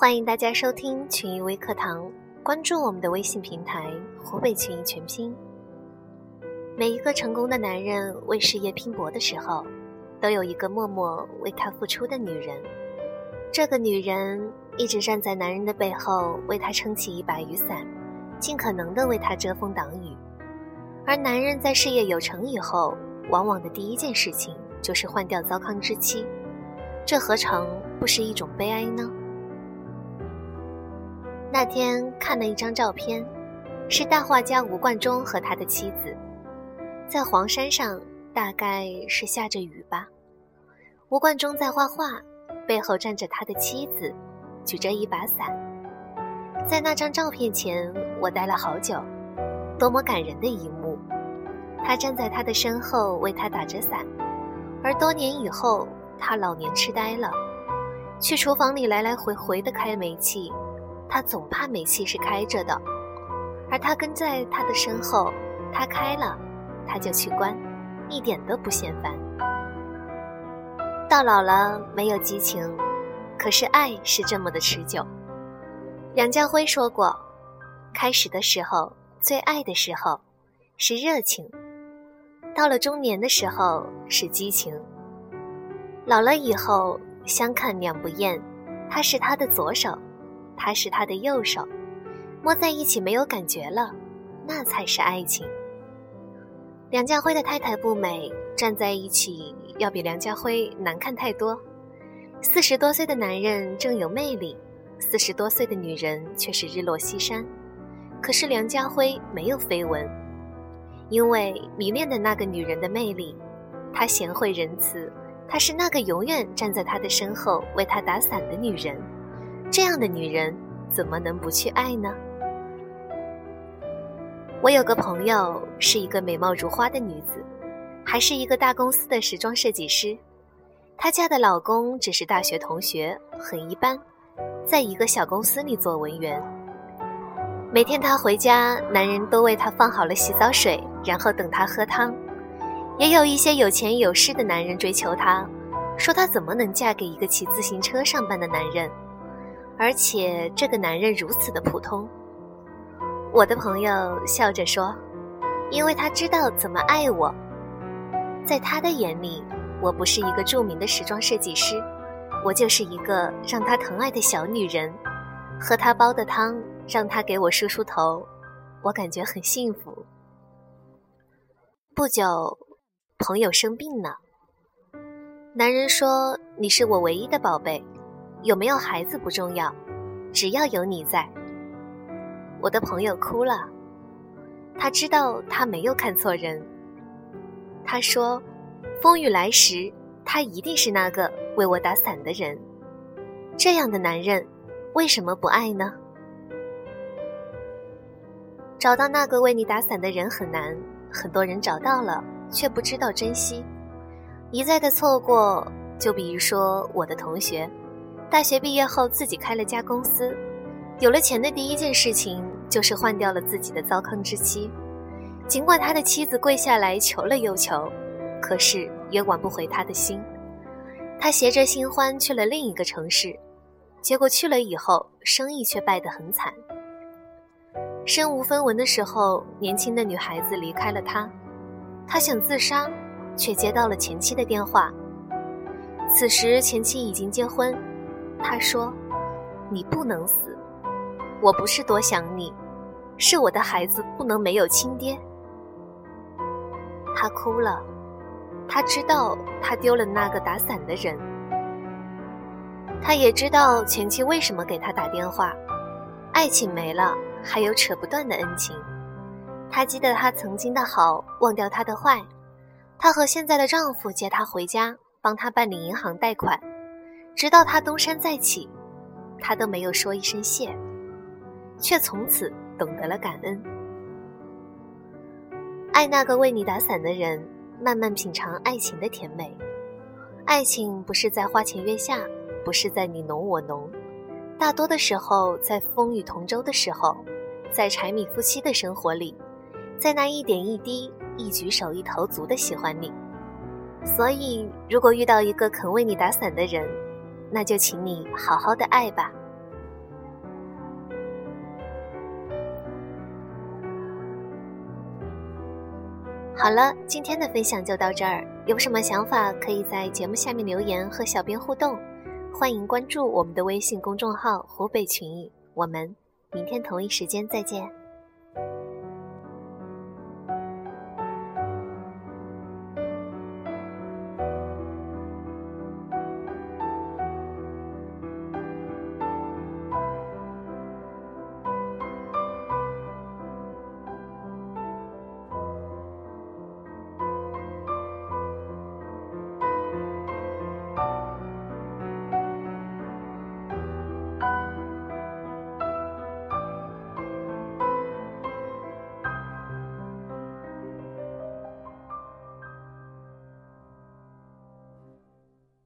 欢迎大家收听群益微课堂，关注我们的微信平台“湖北群益全拼”。每一个成功的男人为事业拼搏的时候，都有一个默默为他付出的女人。这个女人一直站在男人的背后，为他撑起一把雨伞，尽可能的为他遮风挡雨。而男人在事业有成以后，往往的第一件事情就是换掉糟糠之妻，这何尝不是一种悲哀呢？那天看了一张照片，是大画家吴冠中和他的妻子，在黄山上，大概是下着雨吧。吴冠中在画画，背后站着他的妻子，举着一把伞。在那张照片前，我待了好久，多么感人的一幕！他站在他的身后为他打着伞，而多年以后，他老年痴呆了，去厨房里来来回回的开煤气。他总怕煤气是开着的，而他跟在他的身后，他开了，他就去关，一点都不嫌烦。到老了没有激情，可是爱是这么的持久。梁家辉说过，开始的时候最爱的时候是热情，到了中年的时候是激情，老了以后相看两不厌，他是他的左手。他是他的右手，摸在一起没有感觉了，那才是爱情。梁家辉的太太不美，站在一起要比梁家辉难看太多。四十多岁的男人正有魅力，四十多岁的女人却是日落西山。可是梁家辉没有绯闻，因为迷恋的那个女人的魅力，她贤惠仁慈，她是那个永远站在他的身后为他打伞的女人。这样的女人怎么能不去爱呢？我有个朋友是一个美貌如花的女子，还是一个大公司的时装设计师。她嫁的老公只是大学同学，很一般，在一个小公司里做文员。每天她回家，男人都为她放好了洗澡水，然后等她喝汤。也有一些有钱有势的男人追求她，说她怎么能嫁给一个骑自行车上班的男人？而且这个男人如此的普通，我的朋友笑着说：“因为他知道怎么爱我。在他的眼里，我不是一个著名的时装设计师，我就是一个让他疼爱的小女人。喝他煲的汤，让他给我梳梳头，我感觉很幸福。”不久，朋友生病了，男人说：“你是我唯一的宝贝。”有没有孩子不重要，只要有你在。我的朋友哭了，他知道他没有看错人。他说：“风雨来时，他一定是那个为我打伞的人。这样的男人，为什么不爱呢？”找到那个为你打伞的人很难，很多人找到了却不知道珍惜，一再的错过。就比如说我的同学。大学毕业后，自己开了家公司，有了钱的第一件事情就是换掉了自己的糟糠之妻。尽管他的妻子跪下来求了又求，可是也挽不回他的心。他携着新欢去了另一个城市，结果去了以后，生意却败得很惨。身无分文的时候，年轻的女孩子离开了他，他想自杀，却接到了前妻的电话。此时前妻已经结婚。他说：“你不能死，我不是多想你，是我的孩子不能没有亲爹。”他哭了，他知道他丢了那个打伞的人，他也知道前妻为什么给他打电话。爱情没了，还有扯不断的恩情。他记得他曾经的好，忘掉他的坏。他和现在的丈夫接他回家，帮他办理银行贷款。直到他东山再起，他都没有说一声谢，却从此懂得了感恩。爱那个为你打伞的人，慢慢品尝爱情的甜美。爱情不是在花前月下，不是在你侬我侬，大多的时候在风雨同舟的时候，在柴米夫妻的生活里，在那一点一滴、一举手一投足的喜欢你。所以，如果遇到一个肯为你打伞的人，那就请你好好的爱吧。好了今天的分享就到这儿。有什么想法可以在节目下面留言和小编互动。欢迎关注我们的微信公众号湖北群艺我们明天同一时间再见。